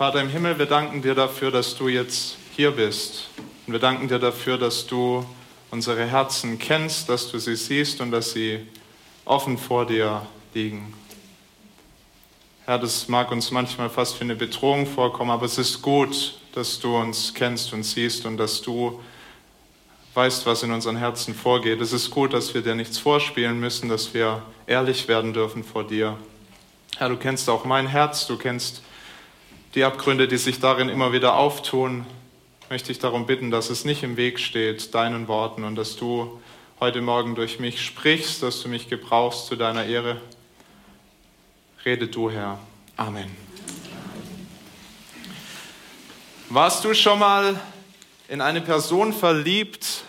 Vater im Himmel, wir danken dir dafür, dass du jetzt hier bist. Und wir danken dir dafür, dass du unsere Herzen kennst, dass du sie siehst und dass sie offen vor dir liegen. Herr, das mag uns manchmal fast wie eine Bedrohung vorkommen, aber es ist gut, dass du uns kennst und siehst und dass du weißt, was in unseren Herzen vorgeht. Es ist gut, dass wir dir nichts vorspielen müssen, dass wir ehrlich werden dürfen vor dir. Herr, du kennst auch mein Herz, du kennst die Abgründe, die sich darin immer wieder auftun. Möchte ich darum bitten, dass es nicht im Weg steht, deinen Worten und dass du heute Morgen durch mich sprichst, dass du mich gebrauchst zu deiner Ehre. Rede du, Herr. Amen. Warst du schon mal in eine Person verliebt,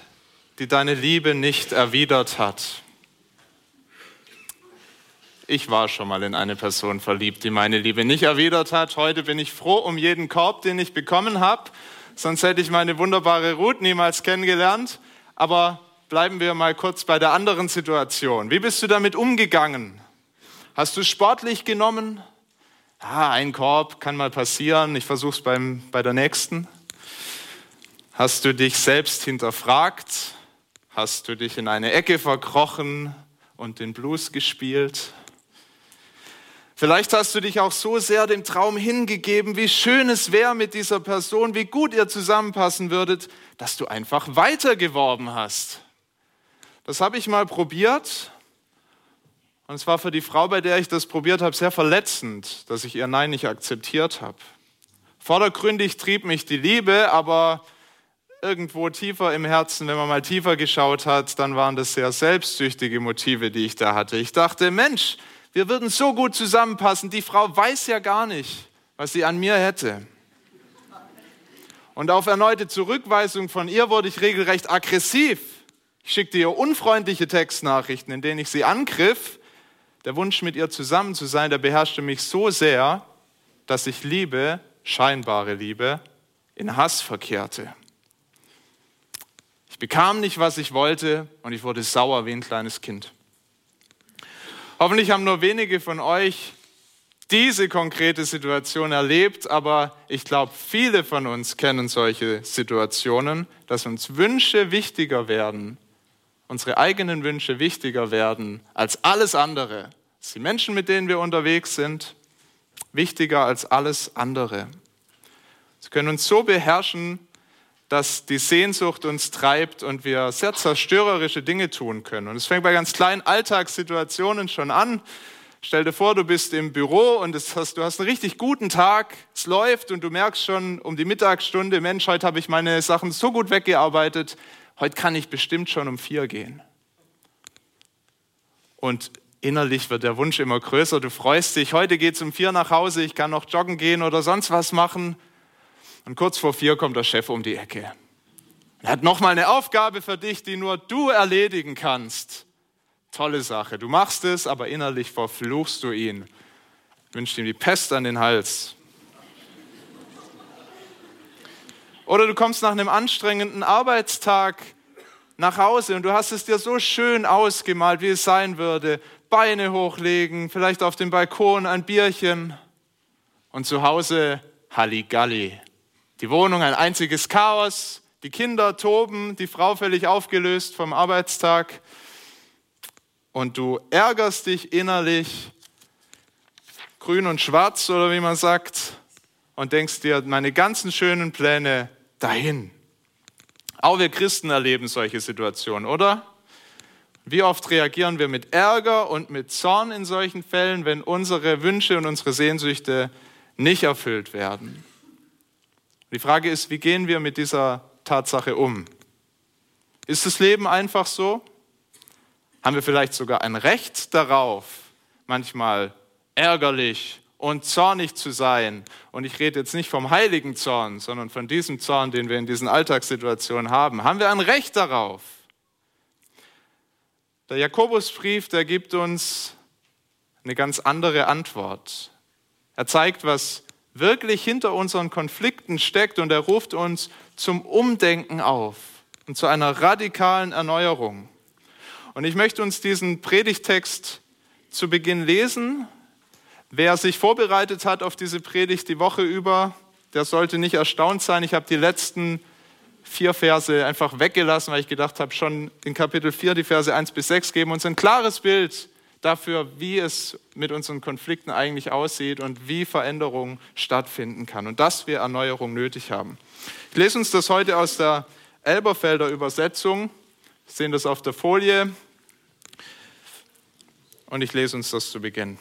die deine Liebe nicht erwidert hat? Ich war schon mal in eine Person verliebt, die meine Liebe nicht erwidert hat. Heute bin ich froh um jeden Korb, den ich bekommen habe. Sonst hätte ich meine wunderbare Ruth niemals kennengelernt. Aber bleiben wir mal kurz bei der anderen Situation. Wie bist du damit umgegangen? Hast du sportlich genommen? Ah, ein Korb kann mal passieren, ich versuche es bei der nächsten. Hast du dich selbst hinterfragt? Hast du dich in eine Ecke verkrochen und den Blues gespielt? Vielleicht hast du dich auch so sehr dem Traum hingegeben, wie schön es wäre mit dieser Person, wie gut ihr zusammenpassen würdet, dass du einfach weitergeworben hast. Das habe ich mal probiert und es war für die Frau, bei der ich das probiert habe, sehr verletzend, dass ich ihr Nein nicht akzeptiert habe. Vordergründig trieb mich die Liebe, aber irgendwo tiefer im Herzen, wenn man mal tiefer geschaut hat, dann waren das sehr selbstsüchtige Motive, die ich da hatte. Ich dachte, Mensch, wir würden so gut zusammenpassen. Die Frau weiß ja gar nicht, was sie an mir hätte. Und auf erneute Zurückweisung von ihr wurde ich regelrecht aggressiv. Ich schickte ihr unfreundliche Textnachrichten, in denen ich sie angriff der Wunsch, mit ihr zusammen zu sein, der beherrschte mich so sehr, dass ich Liebe, scheinbare Liebe, in Hass verkehrte. Ich bekam nicht, was ich wollte und ich wurde sauer wie ein kleines Kind. Hoffentlich haben nur wenige von euch diese konkrete Situation erlebt, aber ich glaube, viele von uns kennen solche Situationen, dass uns Wünsche wichtiger werden unsere eigenen Wünsche wichtiger werden als alles andere, dass die Menschen, mit denen wir unterwegs sind, wichtiger als alles andere. Sie können uns so beherrschen, dass die Sehnsucht uns treibt und wir sehr zerstörerische Dinge tun können. Und es fängt bei ganz kleinen Alltagssituationen schon an. Stell dir vor, du bist im Büro und hast, du hast einen richtig guten Tag, es läuft und du merkst schon um die Mittagsstunde, Mensch, heute habe ich meine Sachen so gut weggearbeitet, heute kann ich bestimmt schon um vier gehen. Und innerlich wird der Wunsch immer größer. Du freust dich, heute geht es um vier nach Hause, ich kann noch joggen gehen oder sonst was machen. Und kurz vor vier kommt der Chef um die Ecke. Er hat nochmal eine Aufgabe für dich, die nur du erledigen kannst. Tolle Sache. Du machst es, aber innerlich verfluchst du ihn. Wünscht ihm die Pest an den Hals. Oder du kommst nach einem anstrengenden Arbeitstag nach Hause und du hast es dir so schön ausgemalt, wie es sein würde. Beine hochlegen, vielleicht auf dem Balkon ein Bierchen und zu Hause Halligalli. Die Wohnung ein einziges Chaos, die Kinder toben, die Frau völlig aufgelöst vom Arbeitstag und du ärgerst dich innerlich, grün und schwarz oder wie man sagt, und denkst dir, meine ganzen schönen Pläne dahin. Auch wir Christen erleben solche Situationen, oder? Wie oft reagieren wir mit Ärger und mit Zorn in solchen Fällen, wenn unsere Wünsche und unsere Sehnsüchte nicht erfüllt werden? Die Frage ist, wie gehen wir mit dieser Tatsache um? Ist das Leben einfach so? Haben wir vielleicht sogar ein Recht darauf, manchmal ärgerlich und zornig zu sein. Und ich rede jetzt nicht vom heiligen Zorn, sondern von diesem Zorn, den wir in diesen Alltagssituationen haben. Haben wir ein Recht darauf? Der Jakobusbrief, der gibt uns eine ganz andere Antwort. Er zeigt, was wirklich hinter unseren Konflikten steckt und er ruft uns zum Umdenken auf und zu einer radikalen Erneuerung. Und ich möchte uns diesen Predigtext zu Beginn lesen Wer sich vorbereitet hat auf diese Predigt die Woche über, der sollte nicht erstaunt sein. Ich habe die letzten vier Verse einfach weggelassen, weil ich gedacht habe, schon in Kapitel 4, die Verse 1 bis 6 geben uns ein klares Bild dafür, wie es mit unseren Konflikten eigentlich aussieht und wie Veränderung stattfinden kann und dass wir Erneuerung nötig haben. Ich lese uns das heute aus der Elberfelder Übersetzung. Wir sehen das auf der Folie. Und ich lese uns das zu Beginn.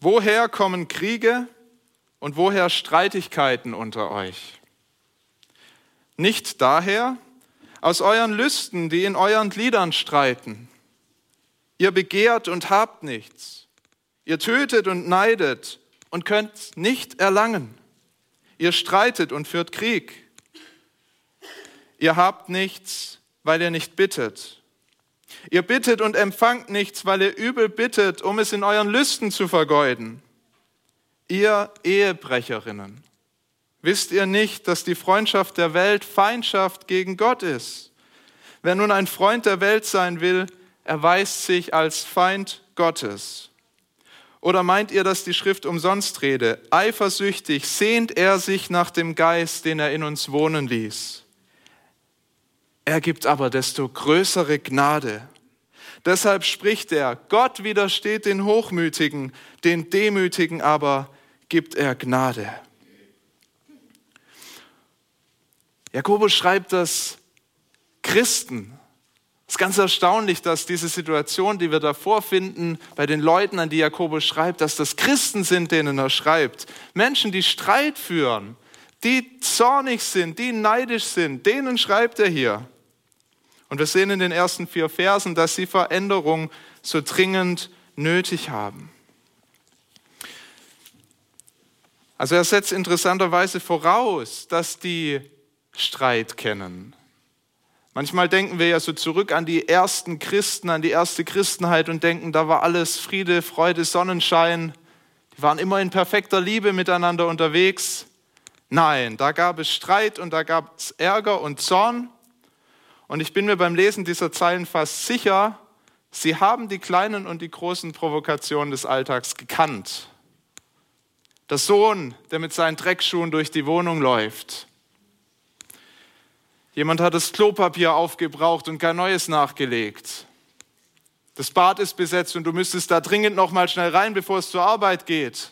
Woher kommen Kriege und woher Streitigkeiten unter euch? Nicht daher, aus euren Lüsten, die in euren Gliedern streiten. Ihr begehrt und habt nichts. Ihr tötet und neidet und könnt nicht erlangen. Ihr streitet und führt Krieg. Ihr habt nichts, weil ihr nicht bittet. Ihr bittet und empfangt nichts, weil ihr übel bittet, um es in euren Lüsten zu vergeuden. Ihr Ehebrecherinnen, wisst ihr nicht, dass die Freundschaft der Welt Feindschaft gegen Gott ist? Wer nun ein Freund der Welt sein will, erweist sich als Feind Gottes. Oder meint ihr, dass die Schrift umsonst rede? Eifersüchtig sehnt er sich nach dem Geist, den er in uns wohnen ließ. Er gibt aber desto größere Gnade. Deshalb spricht er, Gott widersteht den Hochmütigen, den Demütigen aber gibt er Gnade. Jakobus schreibt das Christen. Es ist ganz erstaunlich, dass diese Situation, die wir da vorfinden, bei den Leuten, an die Jakobus schreibt, dass das Christen sind, denen er schreibt. Menschen, die Streit führen, die zornig sind, die neidisch sind, denen schreibt er hier. Und wir sehen in den ersten vier Versen, dass sie Veränderung so dringend nötig haben. Also er setzt interessanterweise voraus, dass die Streit kennen. Manchmal denken wir ja so zurück an die ersten Christen, an die erste Christenheit und denken, da war alles Friede, Freude, Sonnenschein. Die waren immer in perfekter Liebe miteinander unterwegs. Nein, da gab es Streit und da gab es Ärger und Zorn. Und ich bin mir beim Lesen dieser Zeilen fast sicher, sie haben die kleinen und die großen Provokationen des Alltags gekannt. Der Sohn, der mit seinen Dreckschuhen durch die Wohnung läuft. Jemand hat das Klopapier aufgebraucht und kein neues nachgelegt. Das Bad ist besetzt und du müsstest da dringend noch mal schnell rein, bevor es zur Arbeit geht.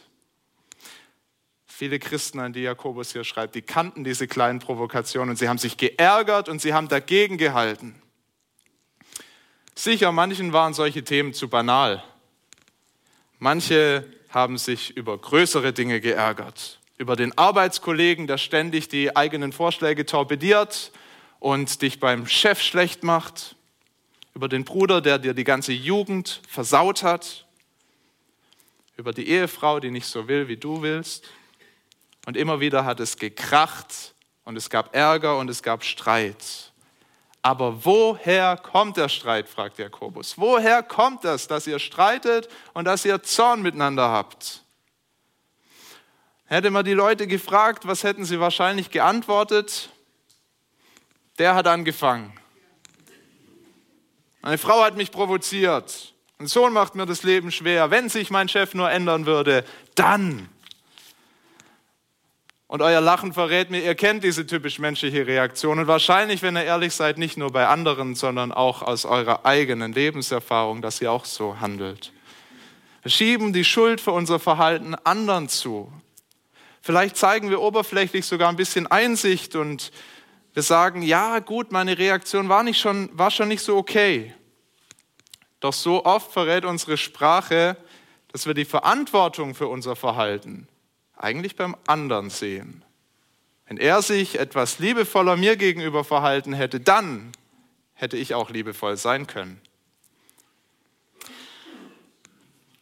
Viele Christen, an die Jakobus hier schreibt, die kannten diese kleinen Provokationen und sie haben sich geärgert und sie haben dagegen gehalten. Sicher, manchen waren solche Themen zu banal. Manche haben sich über größere Dinge geärgert. Über den Arbeitskollegen, der ständig die eigenen Vorschläge torpediert und dich beim Chef schlecht macht. Über den Bruder, der dir die ganze Jugend versaut hat. Über die Ehefrau, die nicht so will, wie du willst. Und immer wieder hat es gekracht und es gab Ärger und es gab Streit. Aber woher kommt der Streit, fragt Jakobus. Woher kommt das, dass ihr streitet und dass ihr Zorn miteinander habt? Hätte man die Leute gefragt, was hätten sie wahrscheinlich geantwortet? Der hat angefangen. Meine Frau hat mich provoziert. Ein Sohn macht mir das Leben schwer. Wenn sich mein Chef nur ändern würde, dann. Und euer Lachen verrät mir, ihr kennt diese typisch menschliche Reaktion. Und wahrscheinlich, wenn ihr ehrlich seid, nicht nur bei anderen, sondern auch aus eurer eigenen Lebenserfahrung, dass ihr auch so handelt. Wir schieben die Schuld für unser Verhalten anderen zu. Vielleicht zeigen wir oberflächlich sogar ein bisschen Einsicht und wir sagen, ja gut, meine Reaktion war, nicht schon, war schon nicht so okay. Doch so oft verrät unsere Sprache, dass wir die Verantwortung für unser Verhalten eigentlich beim anderen sehen. Wenn er sich etwas liebevoller mir gegenüber verhalten hätte, dann hätte ich auch liebevoll sein können.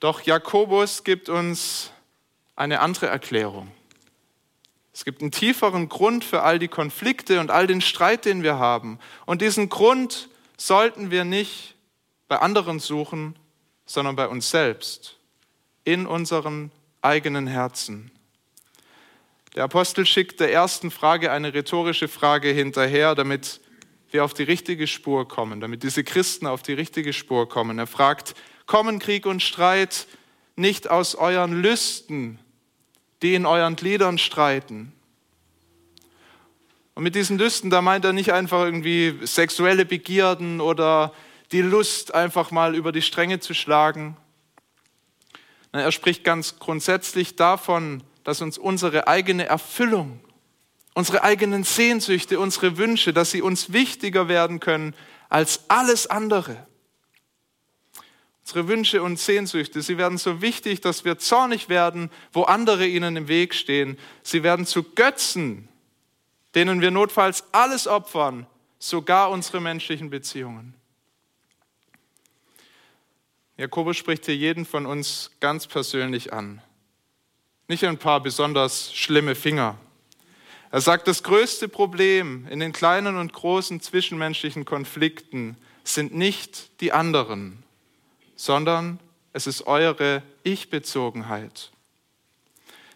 Doch Jakobus gibt uns eine andere Erklärung. Es gibt einen tieferen Grund für all die Konflikte und all den Streit, den wir haben. Und diesen Grund sollten wir nicht bei anderen suchen, sondern bei uns selbst, in unseren eigenen Herzen. Der Apostel schickt der ersten Frage eine rhetorische Frage hinterher, damit wir auf die richtige Spur kommen, damit diese Christen auf die richtige Spur kommen. Er fragt, kommen Krieg und Streit nicht aus euren Lüsten, die in euren Gliedern streiten. Und mit diesen Lüsten, da meint er nicht einfach irgendwie sexuelle Begierden oder die Lust, einfach mal über die Stränge zu schlagen. Er spricht ganz grundsätzlich davon, dass uns unsere eigene Erfüllung, unsere eigenen Sehnsüchte, unsere Wünsche, dass sie uns wichtiger werden können als alles andere. Unsere Wünsche und Sehnsüchte, sie werden so wichtig, dass wir zornig werden, wo andere ihnen im Weg stehen. Sie werden zu Götzen, denen wir notfalls alles opfern, sogar unsere menschlichen Beziehungen. Jakobus spricht hier jeden von uns ganz persönlich an. Nicht ein paar besonders schlimme Finger. Er sagt, das größte Problem in den kleinen und großen zwischenmenschlichen Konflikten sind nicht die anderen, sondern es ist eure Ich-Bezogenheit.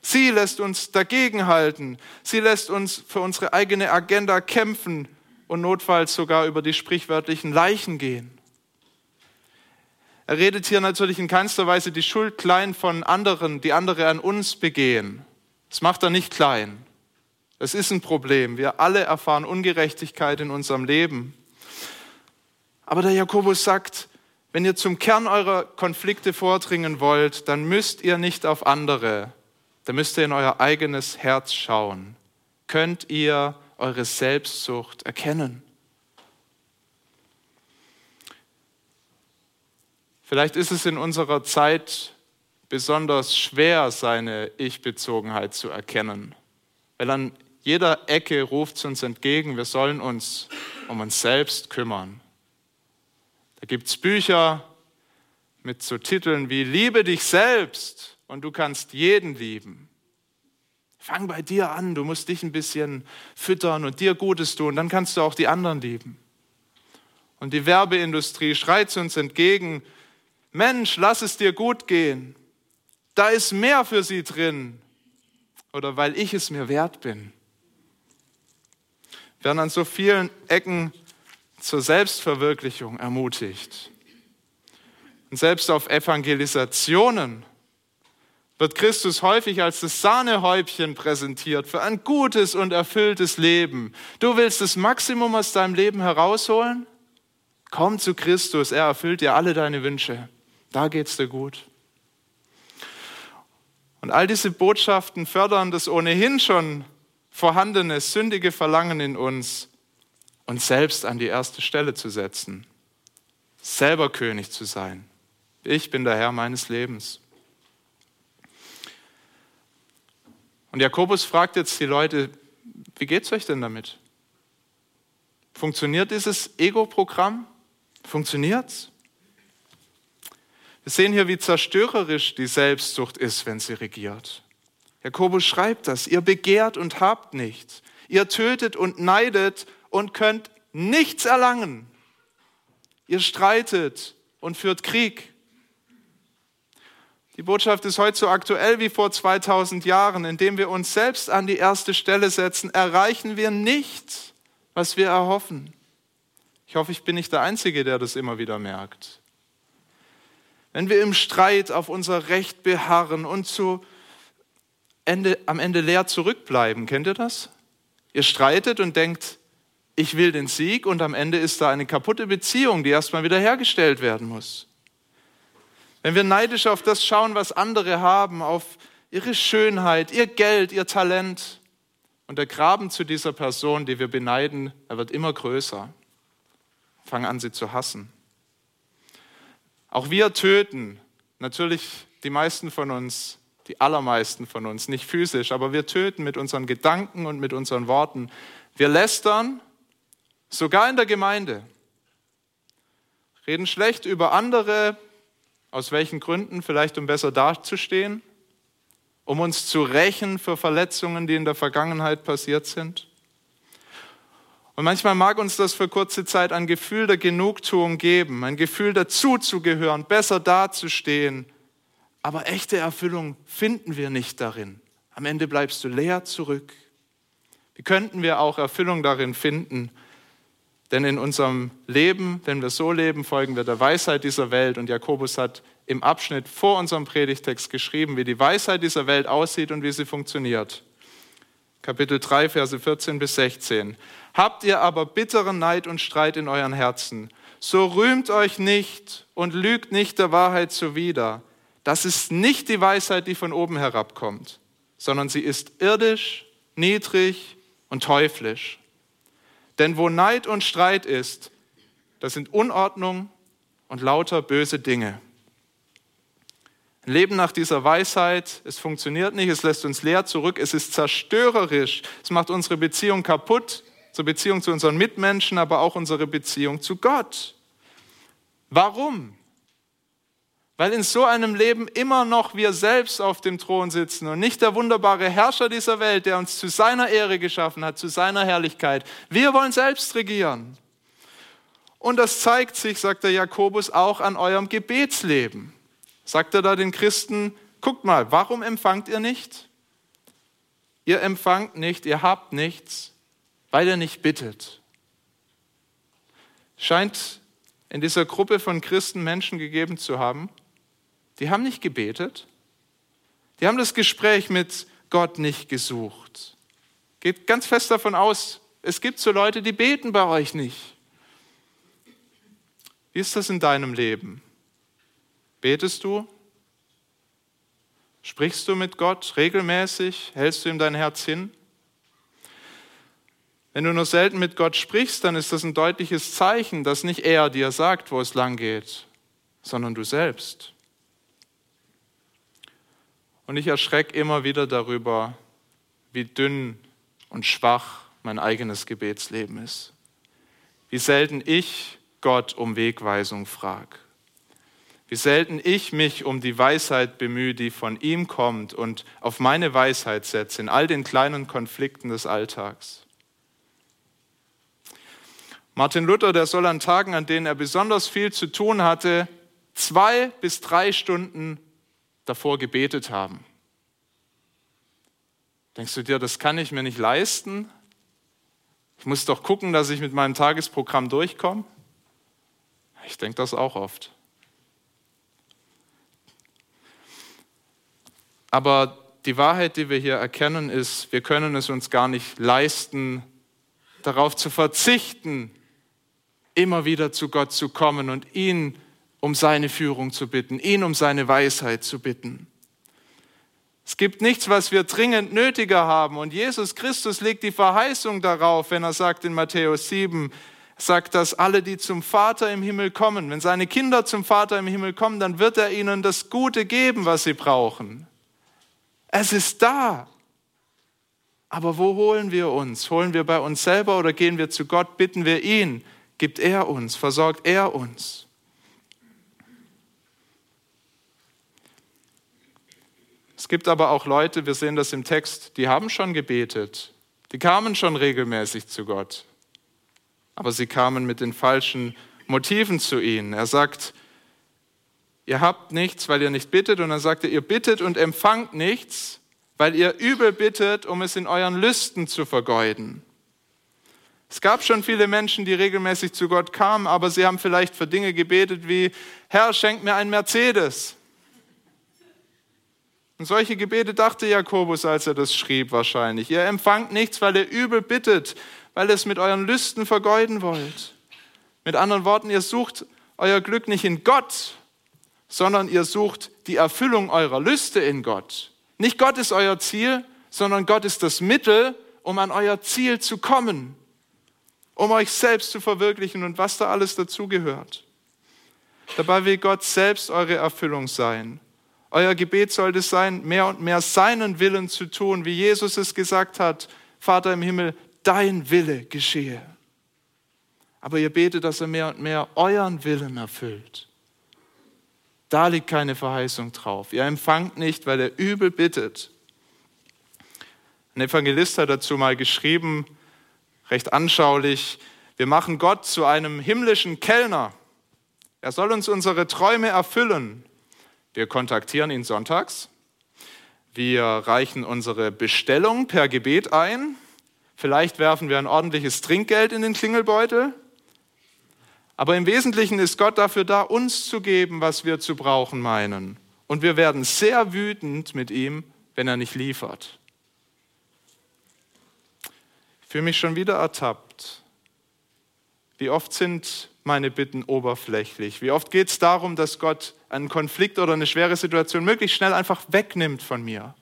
Sie lässt uns dagegenhalten. Sie lässt uns für unsere eigene Agenda kämpfen und notfalls sogar über die sprichwörtlichen Leichen gehen. Er redet hier natürlich in keinster Weise die Schuld klein von anderen, die andere an uns begehen. Das macht er nicht klein. Es ist ein Problem. Wir alle erfahren Ungerechtigkeit in unserem Leben. Aber der Jakobus sagt, wenn ihr zum Kern eurer Konflikte vordringen wollt, dann müsst ihr nicht auf andere, dann müsst ihr in euer eigenes Herz schauen. Könnt ihr eure Selbstsucht erkennen? Vielleicht ist es in unserer Zeit besonders schwer, seine Ich-Bezogenheit zu erkennen, weil an jeder Ecke ruft es uns entgegen, wir sollen uns um uns selbst kümmern. Da gibt es Bücher mit so Titeln wie Liebe dich selbst und du kannst jeden lieben. Fang bei dir an, du musst dich ein bisschen füttern und dir Gutes tun, dann kannst du auch die anderen lieben. Und die Werbeindustrie schreit uns entgegen, Mensch, lass es dir gut gehen. Da ist mehr für sie drin. Oder weil ich es mir wert bin. Wir werden an so vielen Ecken zur Selbstverwirklichung ermutigt. Und selbst auf Evangelisationen wird Christus häufig als das Sahnehäubchen präsentiert für ein gutes und erfülltes Leben. Du willst das Maximum aus deinem Leben herausholen? Komm zu Christus, er erfüllt dir alle deine Wünsche. Da geht's dir gut. Und all diese Botschaften fördern das ohnehin schon vorhandene sündige Verlangen in uns, uns selbst an die erste Stelle zu setzen, selber König zu sein. Ich bin der Herr meines Lebens. Und Jakobus fragt jetzt die Leute, wie geht's euch denn damit? Funktioniert dieses Ego-Programm? Funktioniert's? Wir sehen hier, wie zerstörerisch die Selbstsucht ist, wenn sie regiert. Jakobus schreibt das, ihr begehrt und habt nichts. Ihr tötet und neidet und könnt nichts erlangen. Ihr streitet und führt Krieg. Die Botschaft ist heute so aktuell wie vor 2000 Jahren. Indem wir uns selbst an die erste Stelle setzen, erreichen wir nicht, was wir erhoffen. Ich hoffe, ich bin nicht der Einzige, der das immer wieder merkt. Wenn wir im Streit auf unser Recht beharren und zu Ende, am Ende leer zurückbleiben, kennt ihr das? Ihr streitet und denkt, ich will den Sieg und am Ende ist da eine kaputte Beziehung, die erstmal wieder hergestellt werden muss. Wenn wir neidisch auf das schauen, was andere haben, auf ihre Schönheit, ihr Geld, ihr Talent und der Graben zu dieser Person, die wir beneiden, er wird immer größer. Fangen an, sie zu hassen. Auch wir töten, natürlich die meisten von uns, die allermeisten von uns, nicht physisch, aber wir töten mit unseren Gedanken und mit unseren Worten. Wir lästern, sogar in der Gemeinde, reden schlecht über andere, aus welchen Gründen, vielleicht um besser dazustehen, um uns zu rächen für Verletzungen, die in der Vergangenheit passiert sind. Und manchmal mag uns das für kurze Zeit ein Gefühl der Genugtuung geben, ein Gefühl dazuzugehören, besser dazustehen. Aber echte Erfüllung finden wir nicht darin. Am Ende bleibst du leer zurück. Wie könnten wir auch Erfüllung darin finden, Denn in unserem Leben, wenn wir so leben, folgen wir der Weisheit dieser Welt. Und Jakobus hat im Abschnitt vor unserem Predigtext geschrieben, wie die Weisheit dieser Welt aussieht und wie sie funktioniert. Kapitel 3, Verse 14 bis 16. Habt ihr aber bitteren Neid und Streit in euren Herzen, so rühmt euch nicht und lügt nicht der Wahrheit zuwider. Das ist nicht die Weisheit, die von oben herabkommt, sondern sie ist irdisch, niedrig und teuflisch. Denn wo Neid und Streit ist, das sind Unordnung und lauter böse Dinge. Ein Leben nach dieser Weisheit, es funktioniert nicht, es lässt uns leer zurück, es ist zerstörerisch, es macht unsere Beziehung kaputt, unsere Beziehung zu unseren Mitmenschen, aber auch unsere Beziehung zu Gott. Warum? Weil in so einem Leben immer noch wir selbst auf dem Thron sitzen und nicht der wunderbare Herrscher dieser Welt, der uns zu seiner Ehre geschaffen hat, zu seiner Herrlichkeit. Wir wollen selbst regieren. Und das zeigt sich, sagt der Jakobus, auch an eurem Gebetsleben. Sagt er da den Christen, guckt mal, warum empfangt ihr nicht? Ihr empfangt nicht, ihr habt nichts, weil ihr nicht bittet. Scheint in dieser Gruppe von Christen Menschen gegeben zu haben, die haben nicht gebetet. Die haben das Gespräch mit Gott nicht gesucht. Geht ganz fest davon aus, es gibt so Leute, die beten bei euch nicht. Wie ist das in deinem Leben? Betest du? Sprichst du mit Gott regelmäßig? Hältst du ihm dein Herz hin? Wenn du nur selten mit Gott sprichst, dann ist das ein deutliches Zeichen, dass nicht er dir sagt, wo es lang geht, sondern du selbst. Und ich erschrecke immer wieder darüber, wie dünn und schwach mein eigenes Gebetsleben ist. Wie selten ich Gott um Wegweisung frage. Wie selten ich mich um die Weisheit bemühe, die von ihm kommt und auf meine Weisheit setze in all den kleinen Konflikten des Alltags. Martin Luther, der soll an Tagen, an denen er besonders viel zu tun hatte, zwei bis drei Stunden davor gebetet haben. Denkst du dir, das kann ich mir nicht leisten? Ich muss doch gucken, dass ich mit meinem Tagesprogramm durchkomme. Ich denke das auch oft. Aber die Wahrheit, die wir hier erkennen, ist, wir können es uns gar nicht leisten, darauf zu verzichten, immer wieder zu Gott zu kommen und ihn um seine Führung zu bitten, ihn um seine Weisheit zu bitten. Es gibt nichts, was wir dringend nötiger haben. Und Jesus Christus legt die Verheißung darauf, wenn er sagt in Matthäus 7, sagt, dass alle, die zum Vater im Himmel kommen, wenn seine Kinder zum Vater im Himmel kommen, dann wird er ihnen das Gute geben, was sie brauchen. Es ist da. Aber wo holen wir uns? Holen wir bei uns selber oder gehen wir zu Gott, bitten wir ihn? Gibt er uns? Versorgt er uns? Es gibt aber auch Leute, wir sehen das im Text, die haben schon gebetet, die kamen schon regelmäßig zu Gott, aber sie kamen mit den falschen Motiven zu ihnen. Er sagt, ihr habt nichts, weil ihr nicht bittet, und dann sagt er, ihr bittet und empfangt nichts, weil ihr übel bittet, um es in euren Lüsten zu vergeuden. Es gab schon viele Menschen, die regelmäßig zu Gott kamen, aber sie haben vielleicht für Dinge gebetet wie, Herr, schenk mir ein Mercedes. Und solche Gebete dachte Jakobus, als er das schrieb, wahrscheinlich. Ihr empfangt nichts, weil ihr übel bittet, weil ihr es mit euren Lüsten vergeuden wollt. Mit anderen Worten, ihr sucht euer Glück nicht in Gott, sondern ihr sucht die Erfüllung eurer Lüste in Gott. Nicht Gott ist euer Ziel, sondern Gott ist das Mittel, um an euer Ziel zu kommen, um euch selbst zu verwirklichen und was da alles dazugehört. Dabei will Gott selbst eure Erfüllung sein. Euer Gebet sollte sein, mehr und mehr seinen Willen zu tun, wie Jesus es gesagt hat, Vater im Himmel, dein Wille geschehe. Aber ihr betet, dass er mehr und mehr euren Willen erfüllt. Da liegt keine Verheißung drauf. Ihr empfangt nicht, weil er übel bittet. Ein Evangelist hat dazu mal geschrieben, recht anschaulich, wir machen Gott zu einem himmlischen Kellner. Er soll uns unsere Träume erfüllen. Wir kontaktieren ihn sonntags. Wir reichen unsere Bestellung per Gebet ein. Vielleicht werfen wir ein ordentliches Trinkgeld in den Klingelbeutel. Aber im Wesentlichen ist Gott dafür da, uns zu geben, was wir zu brauchen meinen. Und wir werden sehr wütend mit ihm, wenn er nicht liefert. Ich fühle mich schon wieder ertappt. Wie oft sind meine Bitten oberflächlich? Wie oft geht es darum, dass Gott einen Konflikt oder eine schwere Situation möglichst schnell einfach wegnimmt von mir?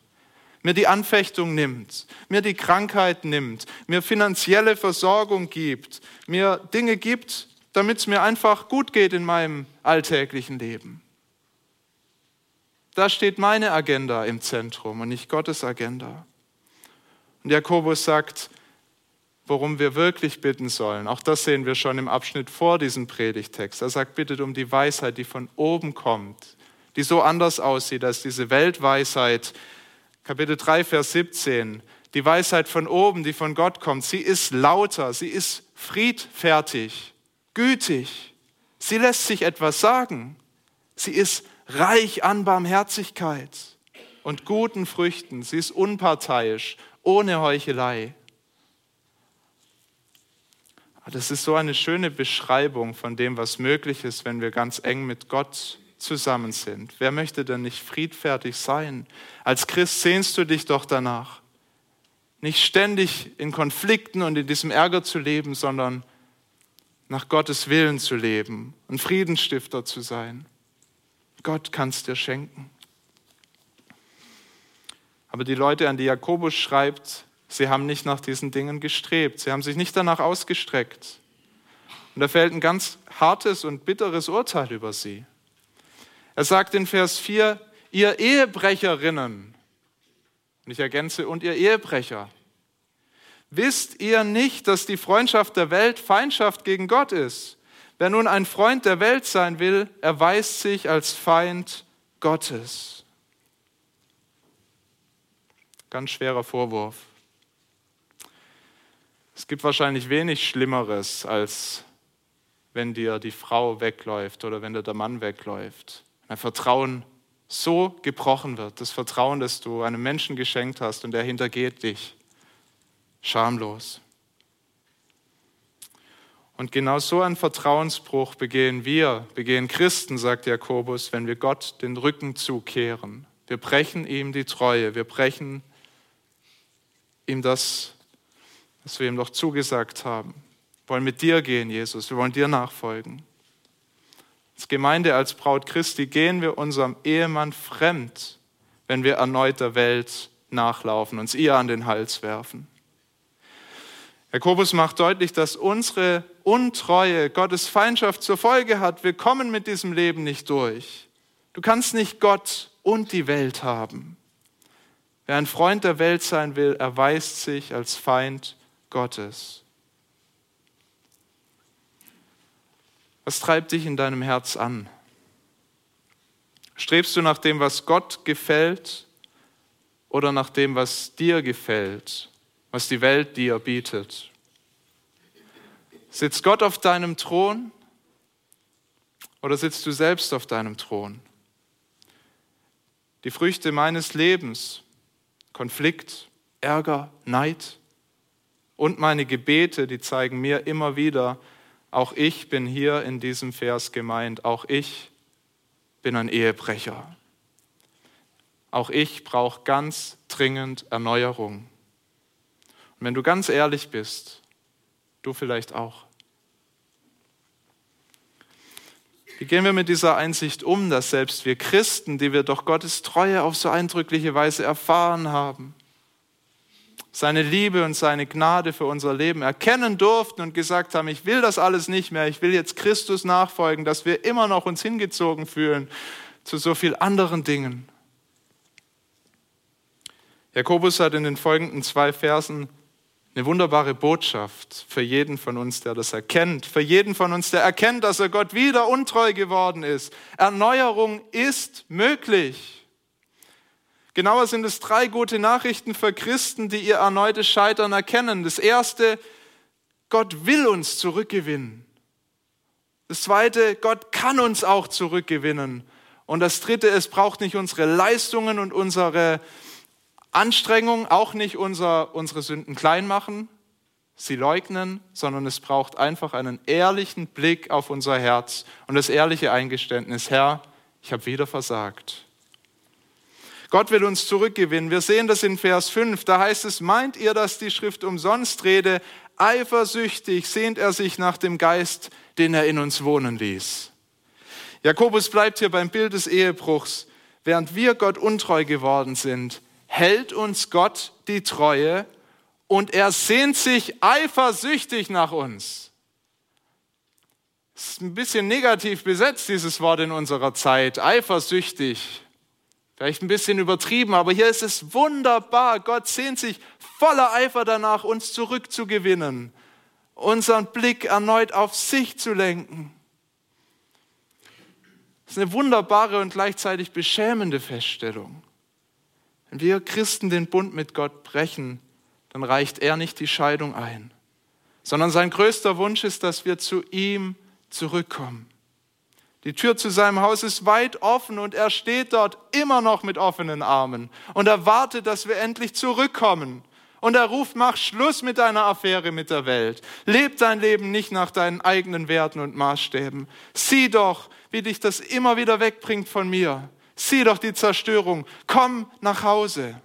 Mir die Anfechtung nimmt, mir die Krankheit nimmt, mir finanzielle Versorgung gibt, mir Dinge gibt, damit es mir einfach gut geht in meinem alltäglichen Leben. Da steht meine Agenda im Zentrum und nicht Gottes Agenda. Und Jakobus sagt, worum wir wirklich bitten sollen. Auch das sehen wir schon im Abschnitt vor diesem Predigtext. Er sagt, bittet um die Weisheit, die von oben kommt, die so anders aussieht als diese Weltweisheit. Kapitel 3, Vers 17. Die Weisheit von oben, die von Gott kommt, sie ist lauter, sie ist friedfertig, gütig. Sie lässt sich etwas sagen. Sie ist reich an Barmherzigkeit und guten Früchten. Sie ist unparteiisch, ohne Heuchelei. Das ist so eine schöne Beschreibung von dem, was möglich ist, wenn wir ganz eng mit Gott zusammen sind. Wer möchte denn nicht friedfertig sein? Als Christ sehnst du dich doch danach, nicht ständig in Konflikten und in diesem Ärger zu leben, sondern nach Gottes Willen zu leben und Friedensstifter zu sein. Gott kann es dir schenken. Aber die Leute, an die Jakobus schreibt, sie haben nicht nach diesen Dingen gestrebt, sie haben sich nicht danach ausgestreckt. Und da fällt ein ganz hartes und bitteres Urteil über sie. Er sagt in Vers 4, ihr Ehebrecherinnen, und ich ergänze, und ihr Ehebrecher, Wisst ihr nicht, dass die Freundschaft der Welt Feindschaft gegen Gott ist? Wer nun ein Freund der Welt sein will, erweist sich als Feind Gottes. Ganz schwerer Vorwurf. Es gibt wahrscheinlich wenig Schlimmeres, als wenn dir die Frau wegläuft oder wenn dir der Mann wegläuft. Wenn Vertrauen so gebrochen wird, das Vertrauen, das du einem Menschen geschenkt hast und der hintergeht dich schamlos. Und genau so einen Vertrauensbruch begehen wir, begehen Christen, sagt Jakobus, wenn wir Gott den Rücken zukehren. Wir brechen ihm die Treue, wir brechen ihm das, was wir ihm doch zugesagt haben. Wir wollen mit dir gehen, Jesus, wir wollen dir nachfolgen. Als Gemeinde, als Braut Christi gehen wir unserem Ehemann fremd, wenn wir erneut der Welt nachlaufen, uns ihr an den Hals werfen. Jakobus macht deutlich, dass unsere Untreue Gottes Feindschaft zur Folge hat. Wir kommen mit diesem Leben nicht durch. Du kannst nicht Gott und die Welt haben. Wer ein Freund der Welt sein will, erweist sich als Feind Gottes. Was treibt dich in deinem Herz an? Strebst du nach dem, was Gott gefällt oder nach dem, was dir gefällt? was die Welt dir bietet. Sitzt Gott auf deinem Thron oder sitzt du selbst auf deinem Thron? Die Früchte meines Lebens, Konflikt, Ärger, Neid und meine Gebete, die zeigen mir immer wieder, auch ich bin hier in diesem Vers gemeint, auch ich bin ein Ehebrecher. Auch ich brauche ganz dringend Erneuerung. Und wenn du ganz ehrlich bist, du vielleicht auch. Wie gehen wir mit dieser Einsicht um, dass selbst wir Christen, die wir doch Gottes Treue auf so eindrückliche Weise erfahren haben, seine Liebe und seine Gnade für unser Leben erkennen durften und gesagt haben, ich will das alles nicht mehr, ich will jetzt Christus nachfolgen, dass wir immer noch uns hingezogen fühlen zu so viel anderen Dingen. Jakobus hat in den folgenden zwei Versen eine wunderbare Botschaft für jeden von uns, der das erkennt, für jeden von uns, der erkennt, dass er Gott wieder untreu geworden ist. Erneuerung ist möglich. Genauer sind es drei gute Nachrichten für Christen, die ihr erneutes Scheitern erkennen. Das erste, Gott will uns zurückgewinnen. Das zweite, Gott kann uns auch zurückgewinnen. Und das dritte, es braucht nicht unsere Leistungen und unsere Anstrengung, auch nicht unser, unsere Sünden klein machen, sie leugnen, sondern es braucht einfach einen ehrlichen Blick auf unser Herz und das ehrliche Eingeständnis, Herr, ich habe wieder versagt. Gott will uns zurückgewinnen. Wir sehen das in Vers 5. Da heißt es, meint ihr, dass die Schrift umsonst rede? Eifersüchtig sehnt er sich nach dem Geist, den er in uns wohnen ließ. Jakobus bleibt hier beim Bild des Ehebruchs. Während wir Gott untreu geworden sind, hält uns Gott die Treue und er sehnt sich eifersüchtig nach uns. Das ist ein bisschen negativ besetzt, dieses Wort in unserer Zeit. Eifersüchtig. Vielleicht ein bisschen übertrieben, aber hier ist es wunderbar. Gott sehnt sich voller Eifer danach, uns zurückzugewinnen, unseren Blick erneut auf sich zu lenken. Das ist eine wunderbare und gleichzeitig beschämende Feststellung. Wenn wir Christen den Bund mit Gott brechen, dann reicht er nicht die Scheidung ein, sondern sein größter Wunsch ist, dass wir zu ihm zurückkommen. Die Tür zu seinem Haus ist weit offen und er steht dort immer noch mit offenen Armen und erwartet, dass wir endlich zurückkommen. Und er ruft, mach Schluss mit deiner Affäre mit der Welt. Leb dein Leben nicht nach deinen eigenen Werten und Maßstäben. Sieh doch, wie dich das immer wieder wegbringt von mir. Sieh doch die Zerstörung. Komm nach Hause.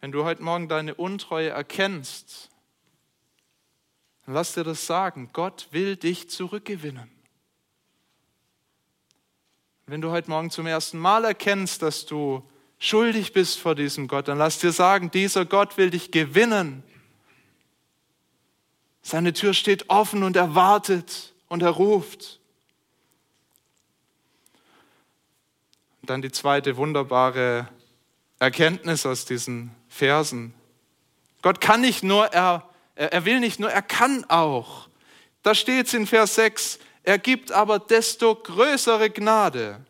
Wenn du heute Morgen deine Untreue erkennst, dann lass dir das sagen. Gott will dich zurückgewinnen. Wenn du heute Morgen zum ersten Mal erkennst, dass du schuldig bist vor diesem Gott, dann lass dir sagen, dieser Gott will dich gewinnen. Seine Tür steht offen und er wartet und er ruft. Und dann die zweite wunderbare Erkenntnis aus diesen Versen. Gott kann nicht nur er er will nicht nur, er kann auch. Da steht es in Vers 6, er gibt aber desto größere Gnade.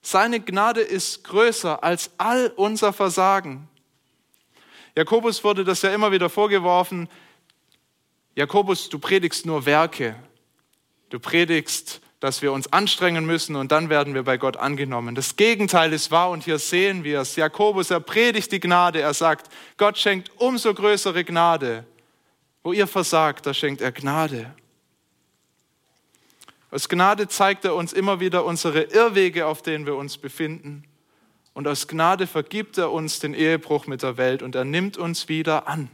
Seine Gnade ist größer als all unser Versagen. Jakobus wurde das ja immer wieder vorgeworfen. Jakobus, du predigst nur Werke. Du predigst, dass wir uns anstrengen müssen und dann werden wir bei Gott angenommen. Das Gegenteil ist wahr und hier sehen wir es. Jakobus, er predigt die Gnade. Er sagt, Gott schenkt umso größere Gnade. Wo ihr versagt, da schenkt er Gnade. Aus Gnade zeigt er uns immer wieder unsere Irrwege, auf denen wir uns befinden. Und aus Gnade vergibt er uns den Ehebruch mit der Welt und er nimmt uns wieder an.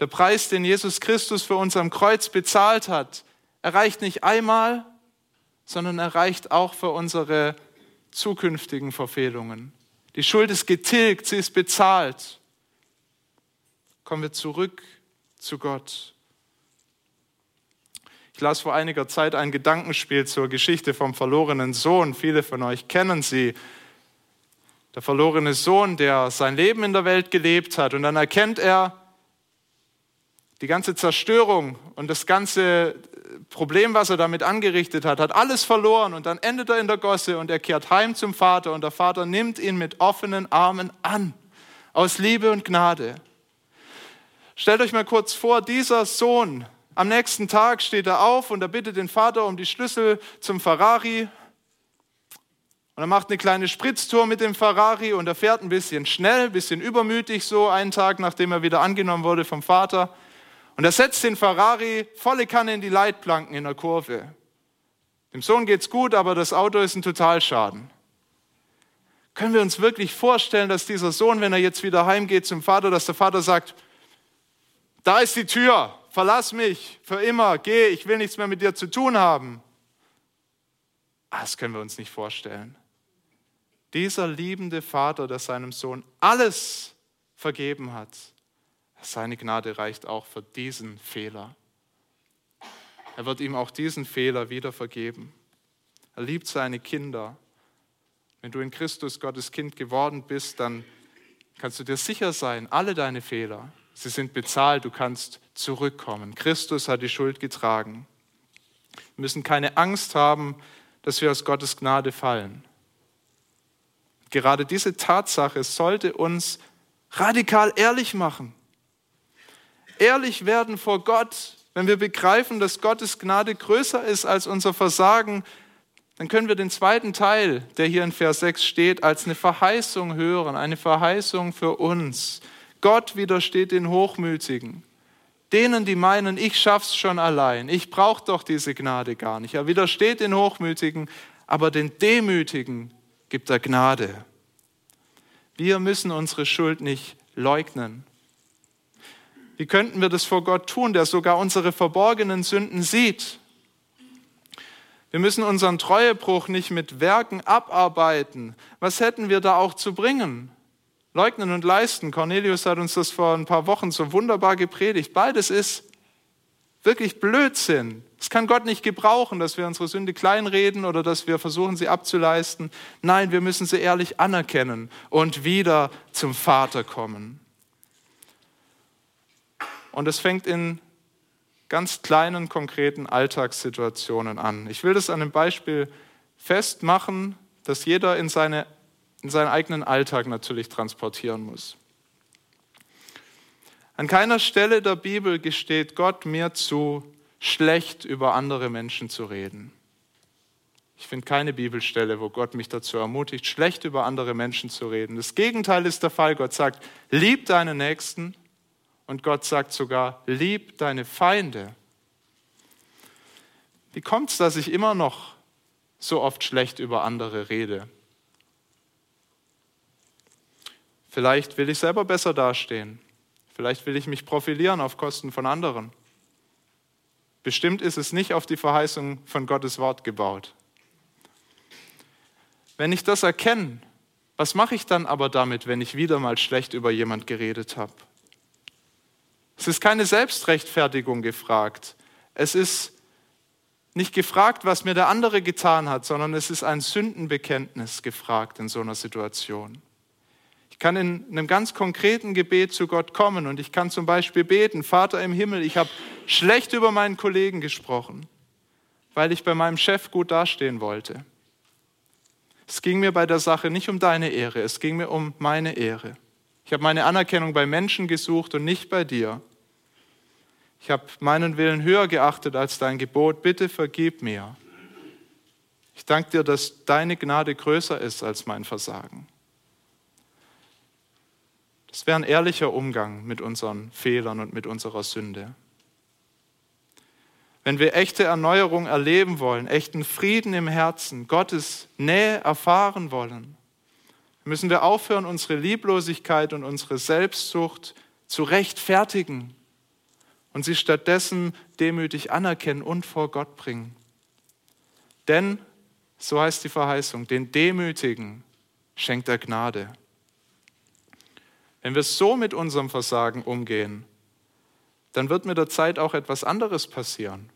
Der Preis, den Jesus Christus für uns am Kreuz bezahlt hat, erreicht nicht einmal, sondern erreicht auch für unsere zukünftigen Verfehlungen. Die Schuld ist getilgt, sie ist bezahlt. Kommen wir zurück zu Gott. Ich las vor einiger Zeit ein Gedankenspiel zur Geschichte vom verlorenen Sohn. Viele von euch kennen sie. Der verlorene Sohn, der sein Leben in der Welt gelebt hat und dann erkennt er die ganze Zerstörung und das ganze Problem, was er damit angerichtet hat, hat alles verloren und dann endet er in der Gosse und er kehrt heim zum Vater und der Vater nimmt ihn mit offenen Armen an, aus Liebe und Gnade. Stellt euch mal kurz vor, dieser Sohn, am nächsten Tag steht er auf und er bittet den Vater um die Schlüssel zum Ferrari. Und er macht eine kleine Spritztour mit dem Ferrari und er fährt ein bisschen schnell, ein bisschen übermütig so, einen Tag nachdem er wieder angenommen wurde vom Vater. Und er setzt den Ferrari volle Kanne in die Leitplanken in der Kurve. Dem Sohn geht's gut, aber das Auto ist ein Totalschaden. Können wir uns wirklich vorstellen, dass dieser Sohn, wenn er jetzt wieder heimgeht zum Vater, dass der Vater sagt, da ist die Tür, verlass mich für immer, geh, ich will nichts mehr mit dir zu tun haben. Ah, das können wir uns nicht vorstellen. Dieser liebende Vater, der seinem Sohn alles vergeben hat, seine Gnade reicht auch für diesen Fehler. Er wird ihm auch diesen Fehler wieder vergeben. Er liebt seine Kinder. Wenn du in Christus Gottes Kind geworden bist, dann kannst du dir sicher sein, alle deine Fehler, Sie sind bezahlt, du kannst zurückkommen. Christus hat die Schuld getragen. Wir müssen keine Angst haben, dass wir aus Gottes Gnade fallen. Gerade diese Tatsache sollte uns radikal ehrlich machen. Ehrlich werden vor Gott, wenn wir begreifen, dass Gottes Gnade größer ist als unser Versagen, dann können wir den zweiten Teil, der hier in Vers 6 steht, als eine Verheißung hören, eine Verheißung für uns. Gott widersteht den Hochmütigen, denen, die meinen, ich schaff's schon allein, ich brauche doch diese Gnade gar nicht. Er widersteht den Hochmütigen, aber den Demütigen gibt er Gnade. Wir müssen unsere Schuld nicht leugnen. Wie könnten wir das vor Gott tun, der sogar unsere verborgenen Sünden sieht? Wir müssen unseren Treuebruch nicht mit Werken abarbeiten. Was hätten wir da auch zu bringen? Leugnen und leisten. Cornelius hat uns das vor ein paar Wochen so wunderbar gepredigt. Beides ist wirklich Blödsinn. Es kann Gott nicht gebrauchen, dass wir unsere Sünde kleinreden oder dass wir versuchen, sie abzuleisten. Nein, wir müssen sie ehrlich anerkennen und wieder zum Vater kommen. Und es fängt in ganz kleinen, konkreten Alltagssituationen an. Ich will das an einem Beispiel festmachen, das jeder in, seine, in seinen eigenen Alltag natürlich transportieren muss. An keiner Stelle der Bibel gesteht Gott mir zu, schlecht über andere Menschen zu reden. Ich finde keine Bibelstelle, wo Gott mich dazu ermutigt, schlecht über andere Menschen zu reden. Das Gegenteil ist der Fall. Gott sagt, lieb deinen Nächsten und Gott sagt sogar, lieb deine Feinde. Wie kommt es, dass ich immer noch so oft schlecht über andere rede? Vielleicht will ich selber besser dastehen. Vielleicht will ich mich profilieren auf Kosten von anderen. Bestimmt ist es nicht auf die Verheißung von Gottes Wort gebaut. Wenn ich das erkenne, was mache ich dann aber damit, wenn ich wieder mal schlecht über jemand geredet habe? Es ist keine Selbstrechtfertigung gefragt. Es ist nicht gefragt, was mir der andere getan hat, sondern es ist ein Sündenbekenntnis gefragt in so einer Situation. Ich kann in einem ganz konkreten Gebet zu Gott kommen und ich kann zum Beispiel beten, Vater im Himmel, ich habe schlecht über meinen Kollegen gesprochen, weil ich bei meinem Chef gut dastehen wollte. Es ging mir bei der Sache nicht um deine Ehre, es ging mir um meine Ehre. Ich habe meine Anerkennung bei Menschen gesucht und nicht bei dir. Ich habe meinen Willen höher geachtet als dein Gebot. Bitte vergib mir. Ich danke dir, dass deine Gnade größer ist als mein Versagen. Das wäre ein ehrlicher Umgang mit unseren Fehlern und mit unserer Sünde. Wenn wir echte Erneuerung erleben wollen, echten Frieden im Herzen, Gottes Nähe erfahren wollen, müssen wir aufhören, unsere Lieblosigkeit und unsere Selbstsucht zu rechtfertigen und sie stattdessen demütig anerkennen und vor Gott bringen. Denn, so heißt die Verheißung, den Demütigen schenkt er Gnade. Wenn wir so mit unserem Versagen umgehen, dann wird mit der Zeit auch etwas anderes passieren.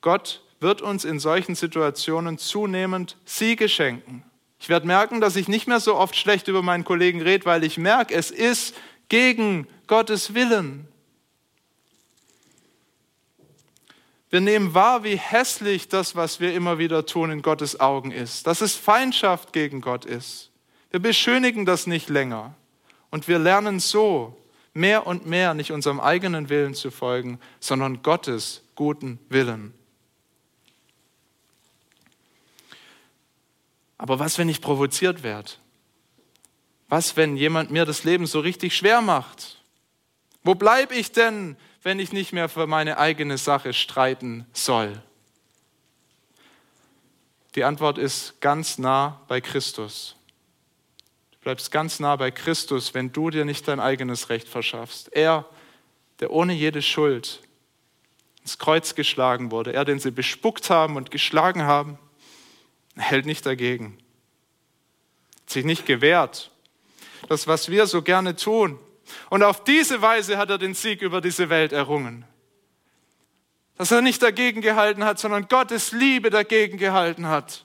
Gott wird uns in solchen Situationen zunehmend Siege schenken. Ich werde merken, dass ich nicht mehr so oft schlecht über meinen Kollegen rede, weil ich merke, es ist gegen Gottes Willen. Wir nehmen wahr, wie hässlich das, was wir immer wieder tun, in Gottes Augen ist. Dass es Feindschaft gegen Gott ist. Wir beschönigen das nicht länger. Und wir lernen so mehr und mehr nicht unserem eigenen Willen zu folgen, sondern Gottes guten Willen. Aber was, wenn ich provoziert werde? Was, wenn jemand mir das Leben so richtig schwer macht? Wo bleibe ich denn, wenn ich nicht mehr für meine eigene Sache streiten soll? Die Antwort ist ganz nah bei Christus. Bleibst ganz nah bei Christus, wenn du dir nicht dein eigenes Recht verschaffst. Er, der ohne jede Schuld ins Kreuz geschlagen wurde, er, den sie bespuckt haben und geschlagen haben, hält nicht dagegen, hat sich nicht gewehrt. Das, was wir so gerne tun. Und auf diese Weise hat er den Sieg über diese Welt errungen. Dass er nicht dagegen gehalten hat, sondern Gottes Liebe dagegen gehalten hat.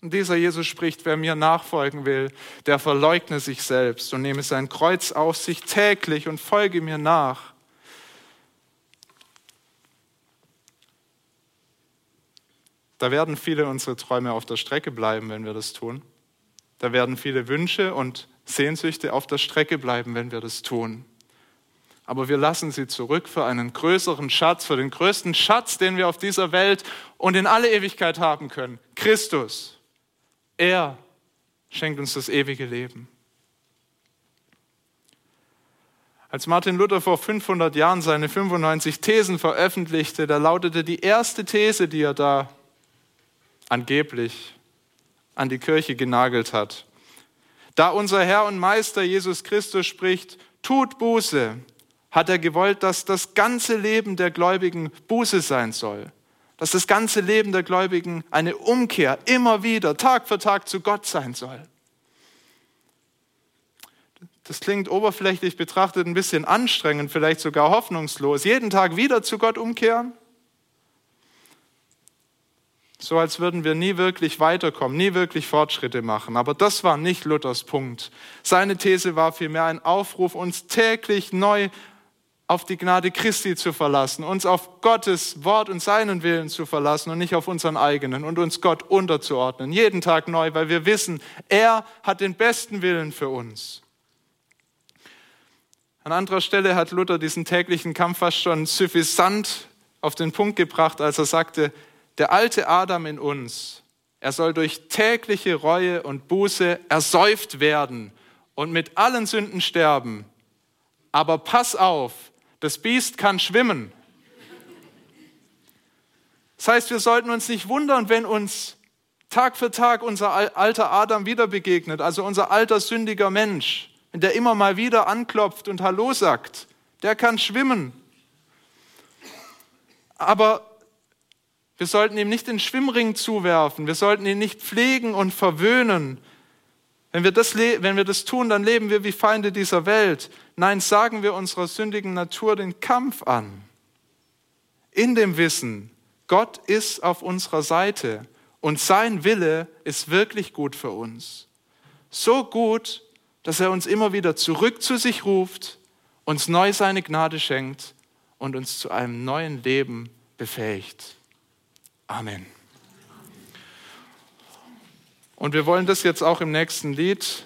Und dieser Jesus spricht, wer mir nachfolgen will, der verleugne sich selbst und nehme sein Kreuz auf sich täglich und folge mir nach. Da werden viele unsere Träume auf der Strecke bleiben, wenn wir das tun. Da werden viele Wünsche und Sehnsüchte auf der Strecke bleiben, wenn wir das tun. Aber wir lassen sie zurück für einen größeren Schatz, für den größten Schatz, den wir auf dieser Welt und in alle Ewigkeit haben können. Christus. Er schenkt uns das ewige Leben. Als Martin Luther vor 500 Jahren seine 95 Thesen veröffentlichte, da lautete die erste These, die er da angeblich an die Kirche genagelt hat. Da unser Herr und Meister Jesus Christus spricht, tut Buße, hat er gewollt, dass das ganze Leben der Gläubigen Buße sein soll. Dass das ganze Leben der Gläubigen eine Umkehr immer wieder, Tag für Tag zu Gott sein soll. Das klingt oberflächlich betrachtet ein bisschen anstrengend, vielleicht sogar hoffnungslos. Jeden Tag wieder zu Gott umkehren? So als würden wir nie wirklich weiterkommen, nie wirklich Fortschritte machen. Aber das war nicht Luthers Punkt. Seine These war vielmehr ein Aufruf, uns täglich neu auf die Gnade Christi zu verlassen, uns auf Gottes Wort und seinen Willen zu verlassen und nicht auf unseren eigenen und uns Gott unterzuordnen. Jeden Tag neu, weil wir wissen, er hat den besten Willen für uns. An anderer Stelle hat Luther diesen täglichen Kampf fast schon suffisant auf den Punkt gebracht, als er sagte, der alte Adam in uns, er soll durch tägliche Reue und Buße ersäuft werden und mit allen Sünden sterben. Aber pass auf, das Biest kann schwimmen. Das heißt, wir sollten uns nicht wundern, wenn uns Tag für Tag unser alter Adam wieder begegnet, also unser alter sündiger Mensch, wenn der immer mal wieder anklopft und Hallo sagt. Der kann schwimmen. Aber wir sollten ihm nicht den Schwimmring zuwerfen. Wir sollten ihn nicht pflegen und verwöhnen. Wenn wir, das, wenn wir das tun, dann leben wir wie Feinde dieser Welt. Nein, sagen wir unserer sündigen Natur den Kampf an. In dem Wissen, Gott ist auf unserer Seite und sein Wille ist wirklich gut für uns. So gut, dass er uns immer wieder zurück zu sich ruft, uns neu seine Gnade schenkt und uns zu einem neuen Leben befähigt. Amen. Und wir wollen das jetzt auch im nächsten Lied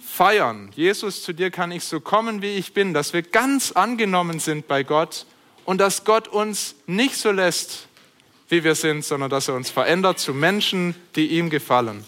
feiern. Jesus, zu dir kann ich so kommen, wie ich bin, dass wir ganz angenommen sind bei Gott und dass Gott uns nicht so lässt, wie wir sind, sondern dass er uns verändert zu Menschen, die ihm gefallen.